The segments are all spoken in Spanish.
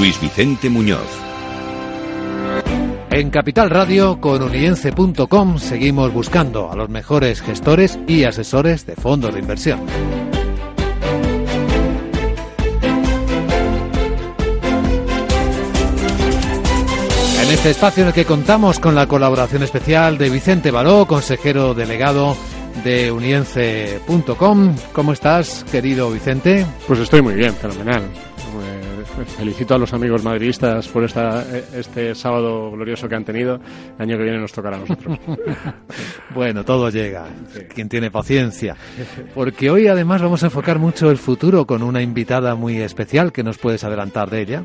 Luis Vicente Muñoz. En Capital Radio con uniense.com seguimos buscando a los mejores gestores y asesores de fondos de inversión. En este espacio en el que contamos con la colaboración especial de Vicente Baró, consejero delegado de unience.com. ¿Cómo estás, querido Vicente? Pues estoy muy bien, fenomenal. Felicito a los amigos madridistas por esta, eh, este sábado glorioso que han tenido. El año que viene nos tocará a nosotros. bueno, todo llega. Quien tiene paciencia. Porque hoy además vamos a enfocar mucho el futuro con una invitada muy especial que nos puedes adelantar de ella.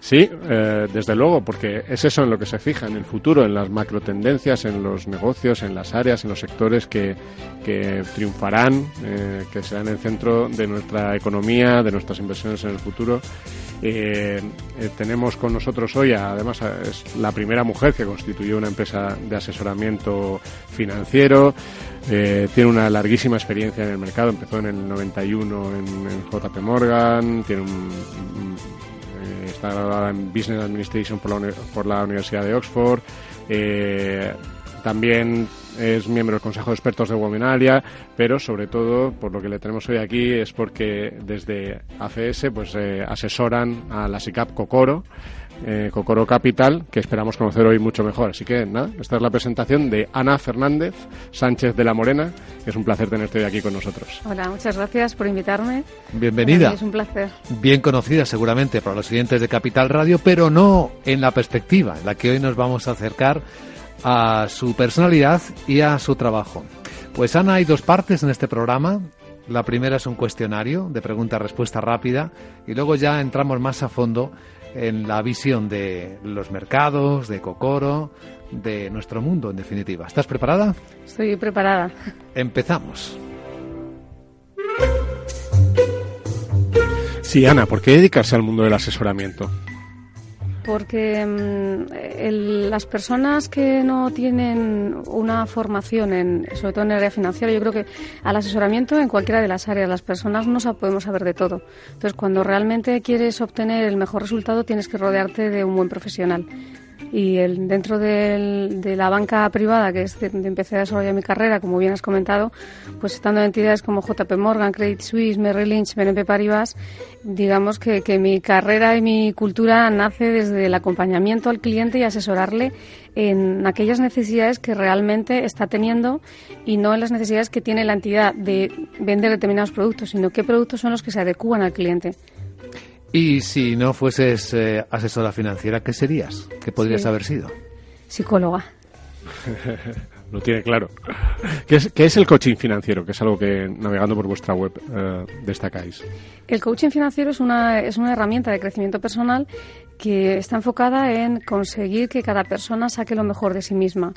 Sí, eh, desde luego, porque es eso en lo que se fija en el futuro, en las macro tendencias, en los negocios, en las áreas, en los sectores que, triunfarán, eh, que serán el centro de nuestra economía, de nuestras inversiones en el futuro. Eh, tenemos con nosotros hoy, además, es la primera mujer que constituyó una empresa de asesoramiento financiero. tiene una larguísima experiencia en el mercado, empezó en el 91 en, en JP Morgan, tiene un está graduada en Business Administration por la, Universidad de Oxford. Eh, también es miembro del Consejo de Expertos de Webinaria, pero sobre todo, por lo que le tenemos hoy aquí, es porque desde ACS pues, eh, asesoran a la SICAP Cocoro eh, Cocoro Capital, que esperamos conocer hoy mucho mejor. Así que nada, esta es la presentación de Ana Fernández Sánchez de la Morena, es un placer tenerte hoy aquí con nosotros. Hola, muchas gracias por invitarme. Bienvenida. Es un placer. Bien conocida seguramente para los siguientes de Capital Radio, pero no en la perspectiva en la que hoy nos vamos a acercar a su personalidad y a su trabajo. Pues Ana, hay dos partes en este programa. La primera es un cuestionario de pregunta-respuesta rápida y luego ya entramos más a fondo en la visión de los mercados, de Cocoro, de nuestro mundo, en definitiva. ¿Estás preparada? Estoy preparada. Empezamos. Sí, Ana, ¿por qué dedicarse al mundo del asesoramiento? Porque mm, las personas que no tienen una formación, en, sobre todo en el área financiera, yo creo que al asesoramiento en cualquiera de las áreas, las personas no podemos saber de todo. Entonces, cuando realmente quieres obtener el mejor resultado, tienes que rodearte de un buen profesional y el, dentro de la banca privada, que es de, empecé a desarrollar mi carrera, como bien has comentado, pues estando en entidades como JP Morgan, Credit Suisse, Merrill Lynch, BNP Paribas, digamos que, que mi carrera y mi cultura nace desde el acompañamiento al cliente y asesorarle en aquellas necesidades que realmente está teniendo y no en las necesidades que tiene la entidad de vender determinados productos, sino qué productos son los que se adecúan al cliente. Y si no fueses eh, asesora financiera, ¿qué serías? ¿Qué podrías haber sido? Psicóloga. Lo tiene claro. ¿Qué es, ¿Qué es, el coaching financiero? Que es algo que navegando por vuestra web eh, destacáis. El coaching financiero es una, es una herramienta de crecimiento personal que está enfocada en conseguir que cada persona saque lo mejor de sí misma,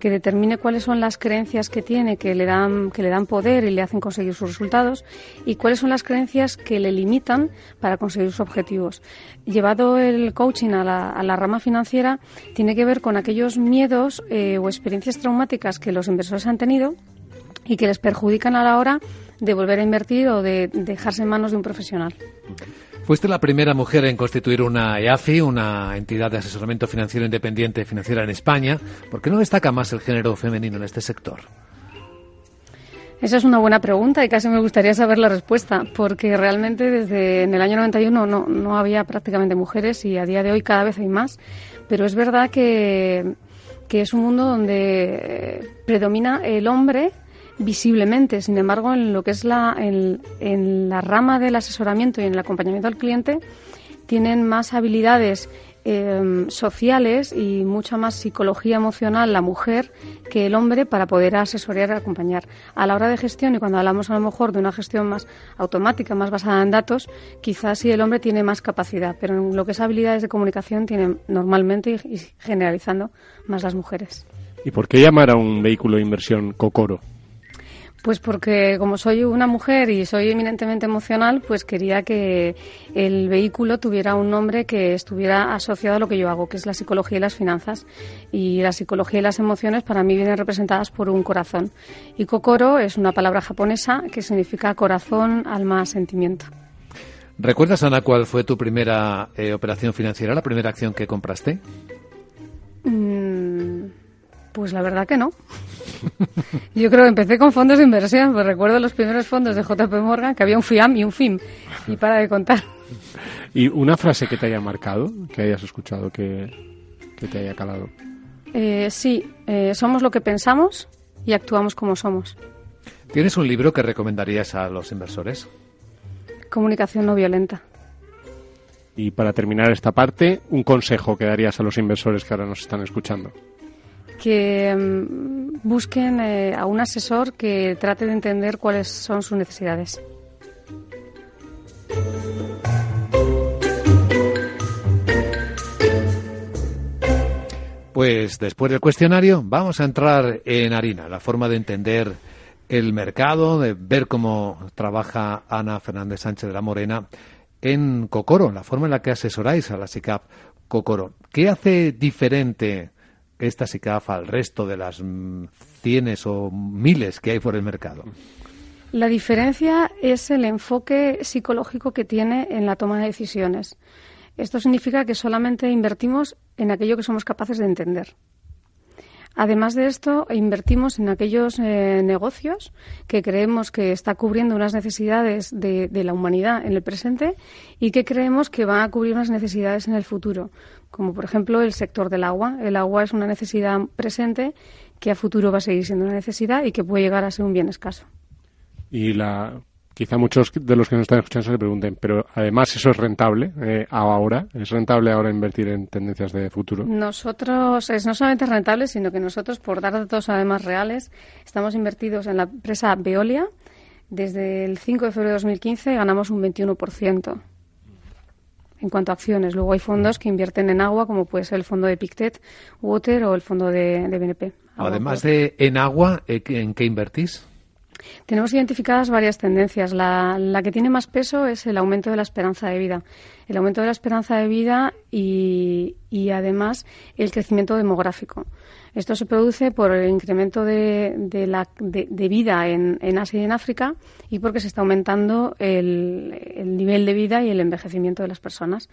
que determine cuáles son las creencias que tiene que le dan, que le dan poder y le hacen conseguir sus resultados y cuáles son las creencias que le limitan para conseguir sus objetivos. Llevado el coaching a la, a la rama financiera, tiene que ver con aquellos miedos eh, o experiencias traumáticas que los inversores han tenido y que les perjudican a la hora de volver a invertir o de dejarse en manos de un profesional. Fuiste la primera mujer en constituir una EAFI, una entidad de asesoramiento financiero independiente financiera en España. ¿Por qué no destaca más el género femenino en este sector? Esa es una buena pregunta y casi me gustaría saber la respuesta, porque realmente desde en el año 91 no, no había prácticamente mujeres y a día de hoy cada vez hay más. Pero es verdad que, que es un mundo donde predomina el hombre visiblemente. Sin embargo, en lo que es la, en, la rama del asesoramiento y en el acompañamiento al cliente, tienen más habilidades em, sociales y mucha más psicología emocional la mujer que el hombre para poder asesorar y acompañar. A la hora de gestión, y cuando hablamos a lo mejor de una gestión más automática, más basada en datos, quizás sí el hombre tiene más capacidad, pero en lo que es habilidades de comunicación tienen normalmente y generalizando más las mujeres. ¿Y por qué llamar a un vehículo de inversión Cocoro? Pues porque como soy una mujer y soy eminentemente emocional, pues quería que el vehículo tuviera un nombre que estuviera asociado a lo que yo hago, que es la psicología y las finanzas. Y la psicología y las emociones para mí vienen representadas por un corazón. Y kokoro es una palabra japonesa que significa corazón, alma, sentimiento. ¿Recuerdas, Ana, cuál fue tu primera eh, operación financiera, la primera acción que compraste? Mm, pues la verdad que no. Yo creo que empecé con fondos de inversión, pues recuerdo los primeros fondos de JP Morgan, que había un FIAM y un FIM, y para de contar. ¿Y una frase que te haya marcado, que hayas escuchado, que, te haya calado? Eh, sí, eh, somos lo que pensamos y actuamos como somos. ¿Tienes un libro que recomendarías a los inversores? Comunicación no violenta. Y para terminar esta parte, un consejo que darías a los inversores que ahora nos están escuchando. Que mm, busquen eh, a un asesor que trate de entender cuáles son sus necesidades. Pues después del cuestionario vamos a entrar en harina, la forma de entender el mercado, de ver cómo trabaja Ana Fernández Sánchez de la Morena en Cocoro, la forma en la que asesoráis a la SICAP Cocoro. ¿Qué hace diferente esta SICAP al resto de las cienes o miles que hay por el mercado? La diferencia es el enfoque psicológico que tiene en la toma de decisiones. Esto significa que solamente invertimos en aquello que somos capaces de entender. Además de esto, invertimos en aquellos eh, negocios que creemos que está cubriendo unas necesidades de, la humanidad en el presente y que creemos que van a cubrir unas necesidades en el futuro, como por ejemplo el sector del agua. El agua es una necesidad presente que a futuro va a seguir siendo una necesidad y que puede llegar a ser un bien escaso. Y la quizá muchos de los que nos están escuchando se pregunten, pero además eso es rentable eh, ahora, es rentable ahora invertir en tendencias de futuro. Nosotros es no solamente rentable, sino que nosotros, por dar datos además reales, estamos invertidos en la empresa Veolia. Desde el 5 de febrero de 2015 ganamos un 21% en cuanto a acciones. Luego hay fondos que invierten en agua, como puede ser el fondo de Pictet Water o el fondo de, BNP. Además de en agua, eh, ¿en qué invertís? Tenemos identificadas varias tendencias. La, la, que tiene más peso es el aumento de la esperanza de vida. El aumento de la esperanza de vida y, y además el crecimiento demográfico. Esto se produce por el incremento de, vida en, Asia y en África y porque se está aumentando el, el, nivel de vida y el envejecimiento de las personas.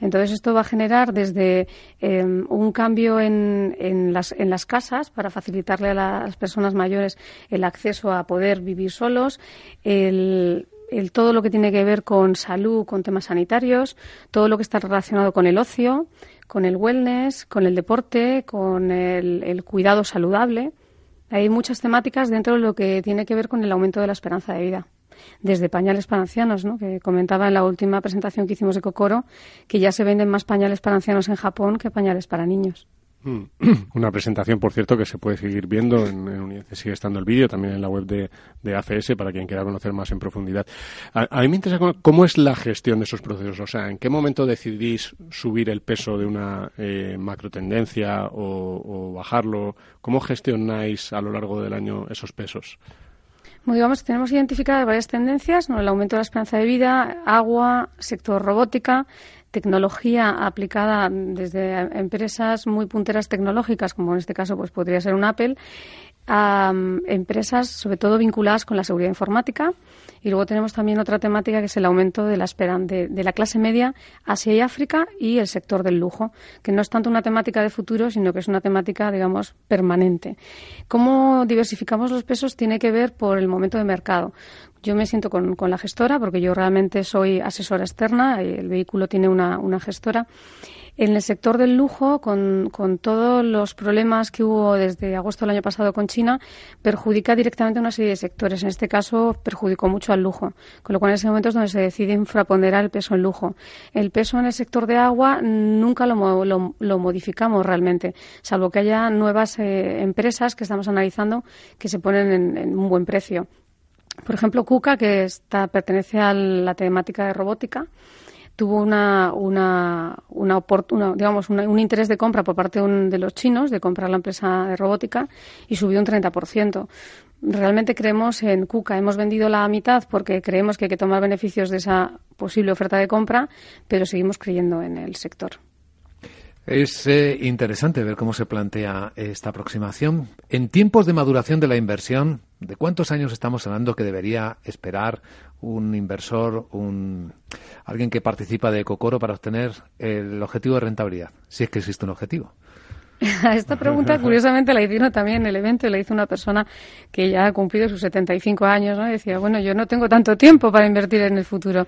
Entonces, esto va a generar desde em, un cambio en, en, las, en las casas para facilitarle a las personas mayores el acceso a poder vivir solos, el el, todo lo que tiene que ver con salud, con temas sanitarios, todo lo que está relacionado con el ocio, con el wellness, con el deporte, con el, cuidado saludable. Hay muchas temáticas dentro de lo que tiene que ver con el aumento de la esperanza de vida. Desde pañales para ancianos, ¿no? que comentaba en la última presentación que hicimos de Cocoro, que ya se venden más pañales para ancianos en Japón que pañales para niños. Mm. Una presentación, por cierto, que se puede seguir viendo, en, sigue estando el vídeo, también en la web de, de, ACS, para quien quiera conocer más en profundidad. A, mí me interesa cómo es la gestión de esos procesos, o sea, ¿en qué momento decidís subir el peso de una eh, macro tendencia o, bajarlo? ¿Cómo gestionáis a lo largo del año esos pesos? Digamos, tenemos identificadas varias tendencias, el aumento de la esperanza de vida, agua, sector robótica, tecnología aplicada desde empresas muy punteras tecnológicas, como en este caso pues podría ser un Apple, a mm, empresas sobre todo vinculadas con la seguridad informática. Y luego tenemos también otra temática que es el aumento de la, de, de la clase media Asia y África y el sector del lujo, que no es tanto una temática de futuro, sino que es una temática, digamos, permanente. ¿Cómo diversificamos los pesos? Tiene que ver por el momento de mercado. Yo me siento con, con, la gestora porque yo realmente soy asesora externa, el vehículo tiene una, una gestora. En el sector del lujo, con, todos los problemas que hubo desde agosto del año pasado con China, perjudica directamente una serie de sectores. En este caso, perjudicó mucho al lujo, con lo cual en ese momento es donde se decide infraponderar el peso en lujo. El peso en el sector de agua nunca lo, lo, lo modificamos realmente, salvo que haya nuevas eh, empresas que estamos analizando que se ponen en, en un buen precio. Por ejemplo, KUKA, que está, pertenece a la temática de robótica, tuvo una, una, una, digamos, un interés de compra por parte de, los chinos de comprar la empresa de robótica y subió un 30%. Realmente creemos en KUKA. Hemos vendido la mitad porque creemos que hay que tomar beneficios de esa posible oferta de compra, pero seguimos creyendo en el sector. Es eh, interesante ver cómo se plantea esta aproximación. En tiempos de maduración de la inversión, ¿de cuántos años estamos hablando que debería esperar un inversor, un alguien que participa de Cocoro para obtener el objetivo de rentabilidad? Si es que existe un objetivo. Esta pregunta, curiosamente, la hicieron también en el evento y la hizo una persona que ya ha cumplido sus 75 años, ¿no? Decía, bueno, yo no tengo tanto tiempo para invertir en el futuro.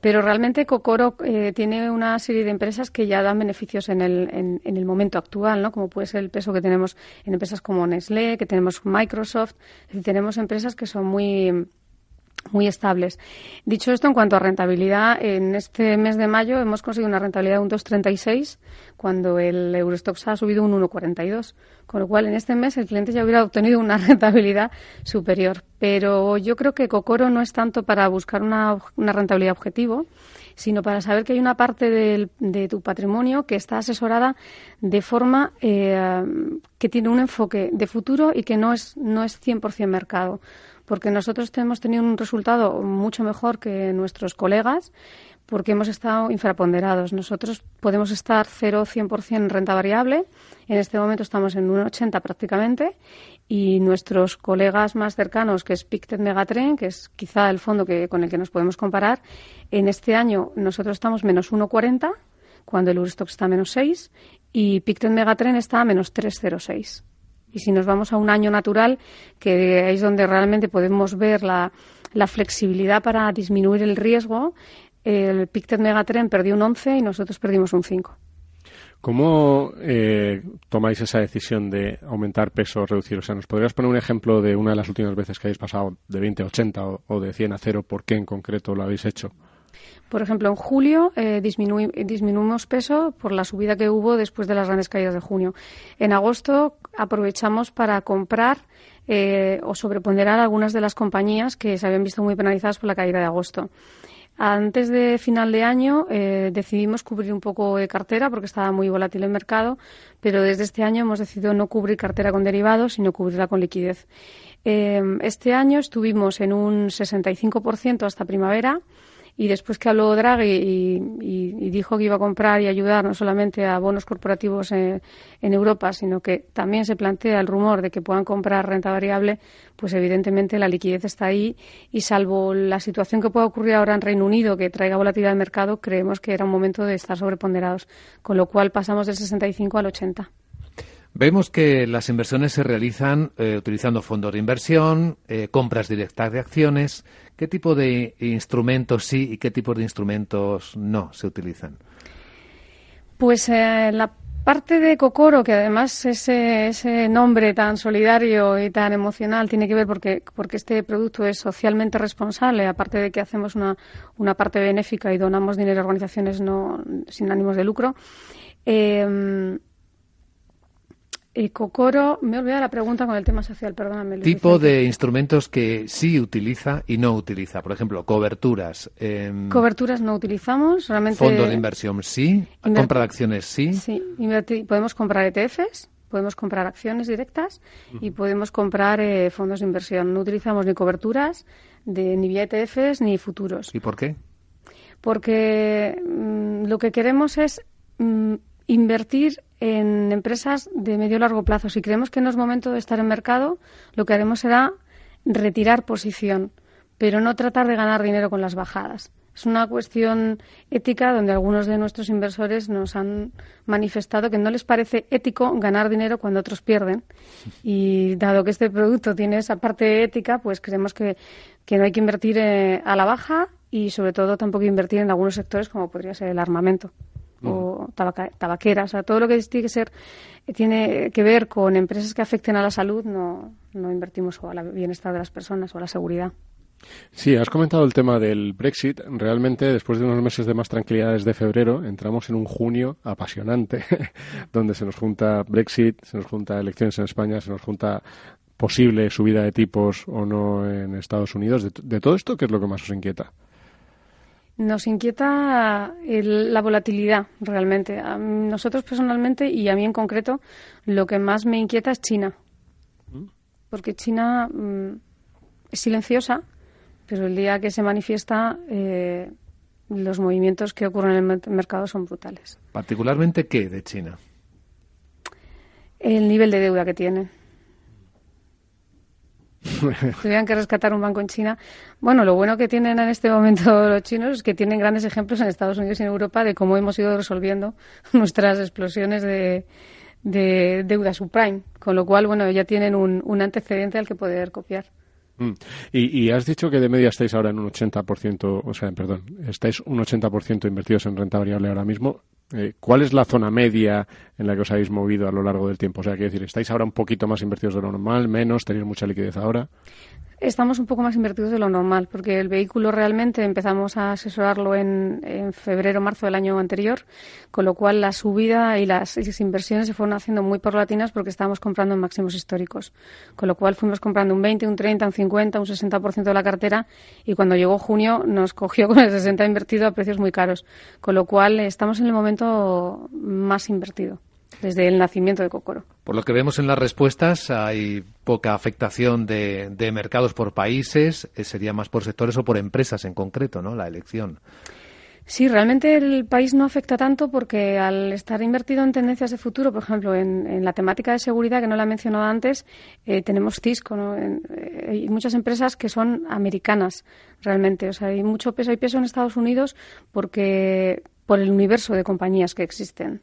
Pero realmente Cocoro eh, tiene una serie de empresas que ya dan beneficios en el, en, en, el momento actual, ¿no? Como puede ser el peso que tenemos en empresas como Nestlé, que tenemos Microsoft. Es decir, tenemos empresas que son muy muy estables. Dicho esto, en cuanto a rentabilidad, en este mes de mayo hemos conseguido una rentabilidad de un 2,36 cuando el Eurostox ha subido un 1,42. Con lo cual, en este mes el cliente ya hubiera obtenido una rentabilidad superior. Pero yo creo que Cocoro no es tanto para buscar una, una rentabilidad objetivo, sino para saber que hay una parte de, de tu patrimonio que está asesorada de forma eh, que tiene un enfoque de futuro y que no es, no es 100% mercado porque nosotros hemos tenido un resultado mucho mejor que nuestros colegas porque hemos estado infraponderados. Nosotros podemos estar 0-100% en renta variable. En este momento estamos en un 80 prácticamente. Y nuestros colegas más cercanos, que es Pictet Megatren, que es quizá el fondo que, con el que nos podemos comparar, en este año nosotros estamos menos 1,40, cuando el Eurostox está a menos 6, y Pictet Megatren está a menos 3,06. Y si nos vamos a un año natural, que es donde realmente podemos ver la, flexibilidad para disminuir el riesgo, el Pictet Megatrend perdió un 11 y nosotros perdimos un 5. ¿Cómo eh, tomáis esa decisión de aumentar peso o reducir? O sea, ¿nos podrías poner un ejemplo de una de las últimas veces que habéis pasado de 20 a 80 o, o de 100 a 0? ¿Por qué en concreto lo habéis hecho? Por ejemplo, en julio eh, disminuimos peso por la subida que hubo después de las grandes caídas de junio. En agosto aprovechamos para comprar eh, o sobreponderar algunas de las compañías que se habían visto muy penalizadas por la caída de agosto. Antes de final de año eh, decidimos cubrir un poco de cartera porque estaba muy volátil el mercado, pero desde este año hemos decidido no cubrir cartera con derivados, sino cubrirla con liquidez. Este año estuvimos en un 65% hasta primavera y después que habló Draghi y, dijo que iba a comprar y ayudar no solamente a bonos corporativos en, en, Europa, sino que también se plantea el rumor de que puedan comprar renta variable, pues evidentemente la liquidez está ahí y salvo la situación que pueda ocurrir ahora en Reino Unido que traiga volatilidad al mercado, creemos que era un momento de estar sobreponderados, con lo cual pasamos del 65 al 80. Vemos que las inversiones se realizan eh, utilizando fondos de inversión, eh, compras directas de acciones. ¿Qué tipo de instrumentos sí y qué tipo de instrumentos no se utilizan? Pues eh, la parte de Cocoro, que además ese, ese, nombre tan solidario y tan emocional tiene que ver porque, porque este producto es socialmente responsable, aparte de que hacemos una, una parte benéfica y donamos dinero a organizaciones no, sin ánimos de lucro. Eh, eh, Cocoro, me he olvidado la pregunta con el tema social, perdóname. Luis tipo Vicente. de instrumentos que sí utiliza y no utiliza. Por ejemplo, coberturas. Eh, coberturas no utilizamos, realmente. Fondos de inversión sí. Inver compra de acciones sí. Sí, podemos comprar ETFs, podemos comprar acciones directas uh -huh. y podemos comprar eh, fondos de inversión. No utilizamos ni coberturas, de, ni vía ETFs ni futuros. ¿Y por qué? Porque mmm, lo que queremos es mmm, invertir en empresas de medio largo plazo. Si creemos que no es momento de estar en mercado, lo que haremos será retirar posición, pero no tratar de ganar dinero con las bajadas. Es una cuestión ética donde algunos de nuestros inversores nos han manifestado que no les parece ético ganar dinero cuando otros pierden. Y dado que este producto tiene esa parte ética, pues creemos que, que no hay que invertir eh, a la baja y sobre todo tampoco invertir en algunos sectores como podría ser el armamento o tabaca, tabaqueras, o sea, todo lo que tiene que ser tiene que ver con empresas que afecten a la salud, no, no invertimos o al bienestar de las personas o a la seguridad. Sí, has comentado el tema del Brexit. Realmente, después de unos meses de más tranquilidad desde febrero, entramos en un junio apasionante, donde se nos junta Brexit, se nos junta elecciones en España, se nos junta posible subida de tipos o no en Estados Unidos. De, de todo esto, ¿qué es lo que más os inquieta? Nos inquieta el, la volatilidad, realmente. A nosotros personalmente y a mí en concreto, lo que más me inquieta es China. Porque China mmm, es silenciosa, pero el día que se manifiesta, eh, los movimientos que ocurren en el mercado son brutales. ¿Particularmente qué de China? El nivel de deuda que tienen. Tuvieran que rescatar un banco en China. Bueno, lo bueno que tienen en este momento los chinos es que tienen grandes ejemplos en Estados Unidos y en Europa de cómo hemos ido resolviendo nuestras explosiones de, deuda subprime. Con lo cual, bueno, ya tienen un antecedente al que poder copiar. Mm. Y, has dicho que de media estáis ahora en un 80%, o sea, perdón, estáis un 80% invertidos en renta variable ahora mismo. Eh, ¿Cuál es la zona media en la que os habéis movido a lo largo del tiempo? O sea, quiero decir, ¿estáis ahora un poquito más invertidos de lo normal, menos, tenéis mucha liquidez ahora? Estamos un poco más invertidos de lo normal, porque el vehículo realmente empezamos a asesorarlo en, en febrero, marzo del año anterior, con lo cual la subida y las, inversiones se fueron haciendo muy porlatinas porque estábamos comprando en máximos históricos. Con lo cual fuimos comprando un 20, un 30, un 50, un 60% de la cartera y cuando llegó junio nos cogió con el 60 invertido a precios muy caros. Con lo cual estamos en el momento más invertido desde el nacimiento de Cocoro. Por lo que vemos en las respuestas, hay poca afectación de, de mercados por países, eh, sería más por sectores o por empresas en concreto, ¿no? La elección. Sí, realmente el país no afecta tanto porque al estar invertido en tendencias de futuro, por ejemplo, en, la temática de seguridad, que no la he mencionado antes, eh, tenemos Cisco, ¿no? Eh, hay muchas empresas que son americanas realmente. O sea, hay mucho peso, hay peso en Estados Unidos porque por el universo de compañías que existen.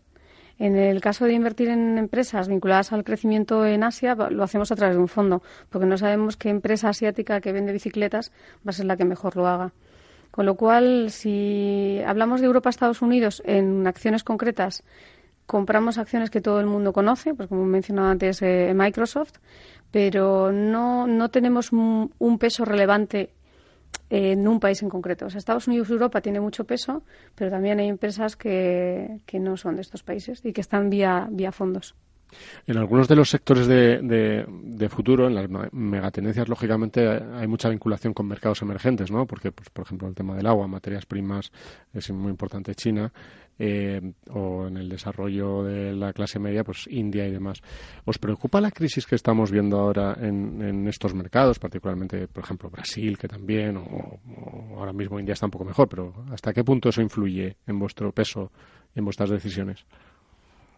En el caso de invertir en empresas vinculadas al crecimiento en Asia, lo hacemos a través de un fondo, porque no sabemos qué empresa asiática que vende bicicletas va a ser la que mejor lo haga. Con lo cual, si hablamos de Europa-Estados Unidos en acciones concretas, compramos acciones que todo el mundo conoce, pues como mencionaba antes eh, Microsoft, pero no, no tenemos un peso relevante en un país en concreto. O sea, Estados Unidos y Europa tiene mucho peso, pero también hay empresas que, que no son de estos países y que están vía, vía fondos. En algunos de los sectores de, futuro, en las megatendencias, lógicamente, hay mucha vinculación con mercados emergentes, ¿no? Porque, pues, por ejemplo, el tema del agua, materias primas, es muy importante China, eh, o en el desarrollo de la clase media, pues India y demás. ¿Os preocupa la crisis que estamos viendo ahora en, estos mercados, particularmente, por ejemplo, Brasil, que también, o, ahora mismo India está un poco mejor, pero ¿hasta qué punto eso influye en vuestro peso en vuestras decisiones?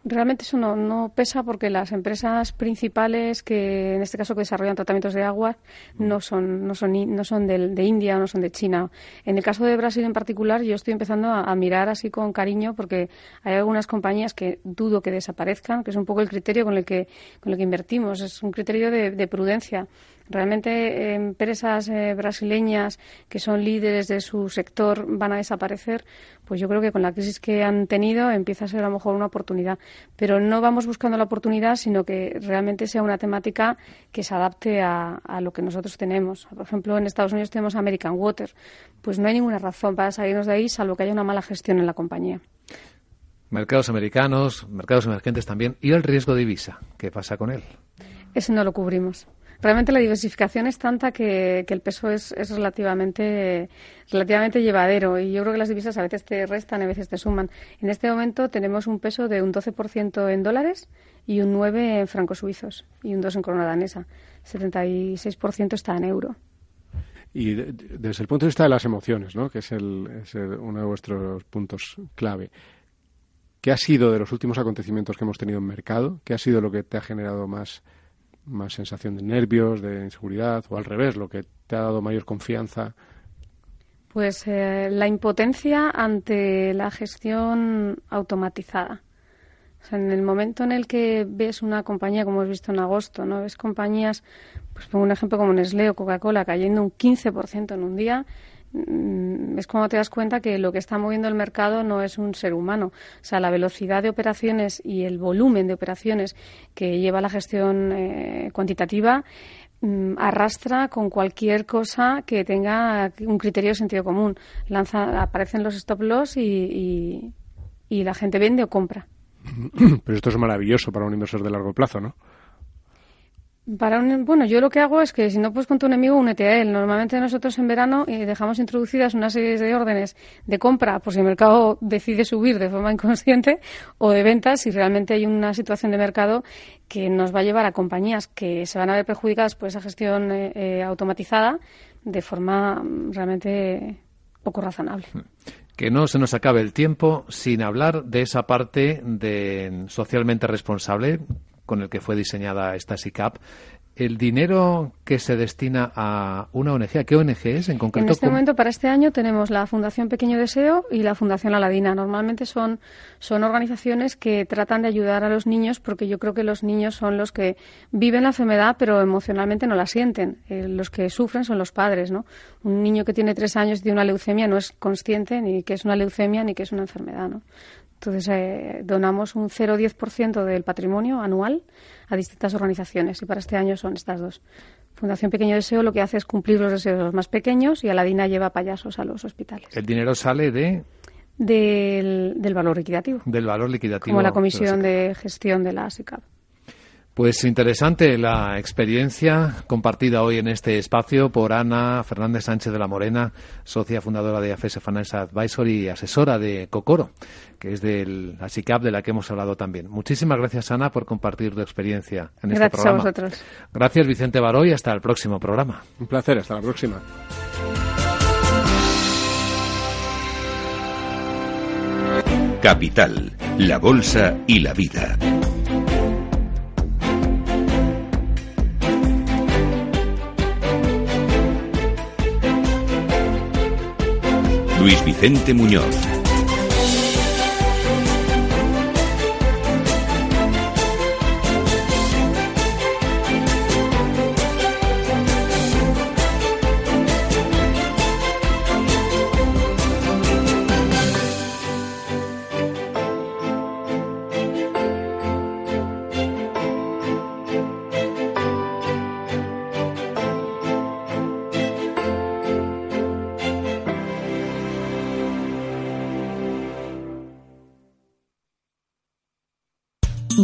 Realmente eso no, pesa porque las empresas principales que en este caso que desarrollan tratamientos de agua mm. no son no son no son de, India o no son de China. En el caso de Brasil en particular yo estoy empezando a, mirar así con cariño porque hay algunas compañías que dudo que desaparezcan, que es un poco el criterio con el que con el que invertimos, es un criterio de prudencia. ¿Realmente eh, empresas eh, brasileñas que son líderes de su sector van a desaparecer? Pues yo creo que con la crisis que han tenido empieza a ser a lo mejor una oportunidad. Pero no vamos buscando la oportunidad, sino que realmente sea una temática que se adapte a, a lo que nosotros tenemos. Por ejemplo, en Estados Unidos tenemos American Water. Pues no hay ninguna razón para salirnos de ahí, salvo que haya una mala gestión en la compañía mercados americanos, mercados emergentes también, y el riesgo de divisa. ¿Qué pasa con él? Ese no lo cubrimos realmente la diversificación es tanta que, el peso es, relativamente, llevadero y yo creo que las divisas a veces te restan, a veces te suman. En este momento tenemos un peso de un 12% en dólares y un 9% en francos suizos y un 2% en corona danesa. 76% está en euro. Y desde el punto de vista de las emociones, ¿no? que es, el, es uno de vuestros puntos clave, ¿qué ha sido de los últimos acontecimientos que hemos tenido en mercado? ¿Qué ha sido lo que te ha generado más más sensación de nervios, de inseguridad, o al revés, lo que te ha dado mayor confianza? Pues eh, la impotencia ante la gestión automatizada. en el momento en el que ves una compañía, como hemos visto en agosto, ¿no? ves compañías, pues pongo un ejemplo como Nestlé o Coca-Cola cayendo un 15% en un día, es cuando te das cuenta que lo que está moviendo el mercado no es un ser humano. O sea, la velocidad de operaciones y el volumen de operaciones que lleva la gestión eh, cuantitativa mm, arrastra con cualquier cosa que tenga un criterio de sentido común. Lanza, aparecen los stop loss y, y la gente vende o compra. Pero esto es maravilloso para un inversor de largo plazo, ¿no? Para bueno, yo lo que hago es que si no puedes con tu enemigo, únete a él. Normalmente nosotros en verano eh, dejamos introducidas una serie de órdenes de compra por si el mercado decide subir de forma inconsciente o de ventas si realmente hay una situación de mercado que nos va a llevar a compañías que se van a ver perjudicadas por esa gestión eh, eh, automatizada de forma mm, realmente poco razonable. que no se nos acabe el tiempo sin hablar de esa parte de socialmente responsable con el que fue diseñada esta SICAP el dinero que se destina a una ONG, ¿a qué ONG es en concreto? En este momento, para este año, tenemos la Fundación Pequeño Deseo y la Fundación Aladina. Normalmente son, son organizaciones que tratan de ayudar a los niños porque yo creo que los niños son los que viven la enfermedad pero emocionalmente no la sienten. Eh, los que sufren son los padres, ¿no? Un niño que tiene tres años de una leucemia no es consciente ni que es una leucemia ni que es una enfermedad, ¿no? Entonces, eh, donamos un 0,10% del patrimonio anual a distintas organizaciones y para este año son estas dos. Fundación Pequeño Deseo lo que hace es cumplir los deseos de los más pequeños y Aladina lleva payasos a los hospitales. ¿El dinero sale de...? Del, valor liquidativo. Del valor liquidativo. Como la Comisión de, Gestión de la SICAP. Pues interesante la experiencia compartida hoy en este espacio por Ana Fernández Sánchez de la Morena, socia fundadora de AFS Finance Advisory y asesora de Cocoro, que es de la SICAP de la que hemos hablado también. Muchísimas gracias, Ana, por compartir tu experiencia en este programa. Gracias a vosotros. Gracias, Vicente Baró, y hasta el próximo programa. Un placer, hasta la próxima. Capital, la Bolsa y la Vida. Luis Vicente Muñoz.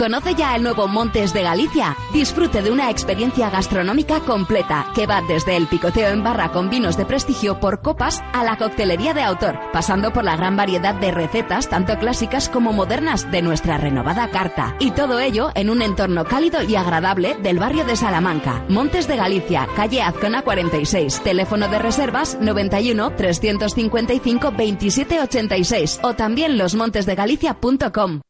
¿Conoce ya el nuevo Montes de Galicia? Disfrute de una experiencia gastronómica completa que va desde el picoteo en barra con vinos de prestigio por copas a la coctelería de autor, pasando por la gran variedad de recetas tanto clásicas como modernas de nuestra renovada carta. Y todo ello en un entorno cálido y agradable del barrio de Salamanca. Montes de Galicia, calle Azcona 46, teléfono de reservas 91 355 2786 o también losmontesdegalicia.com.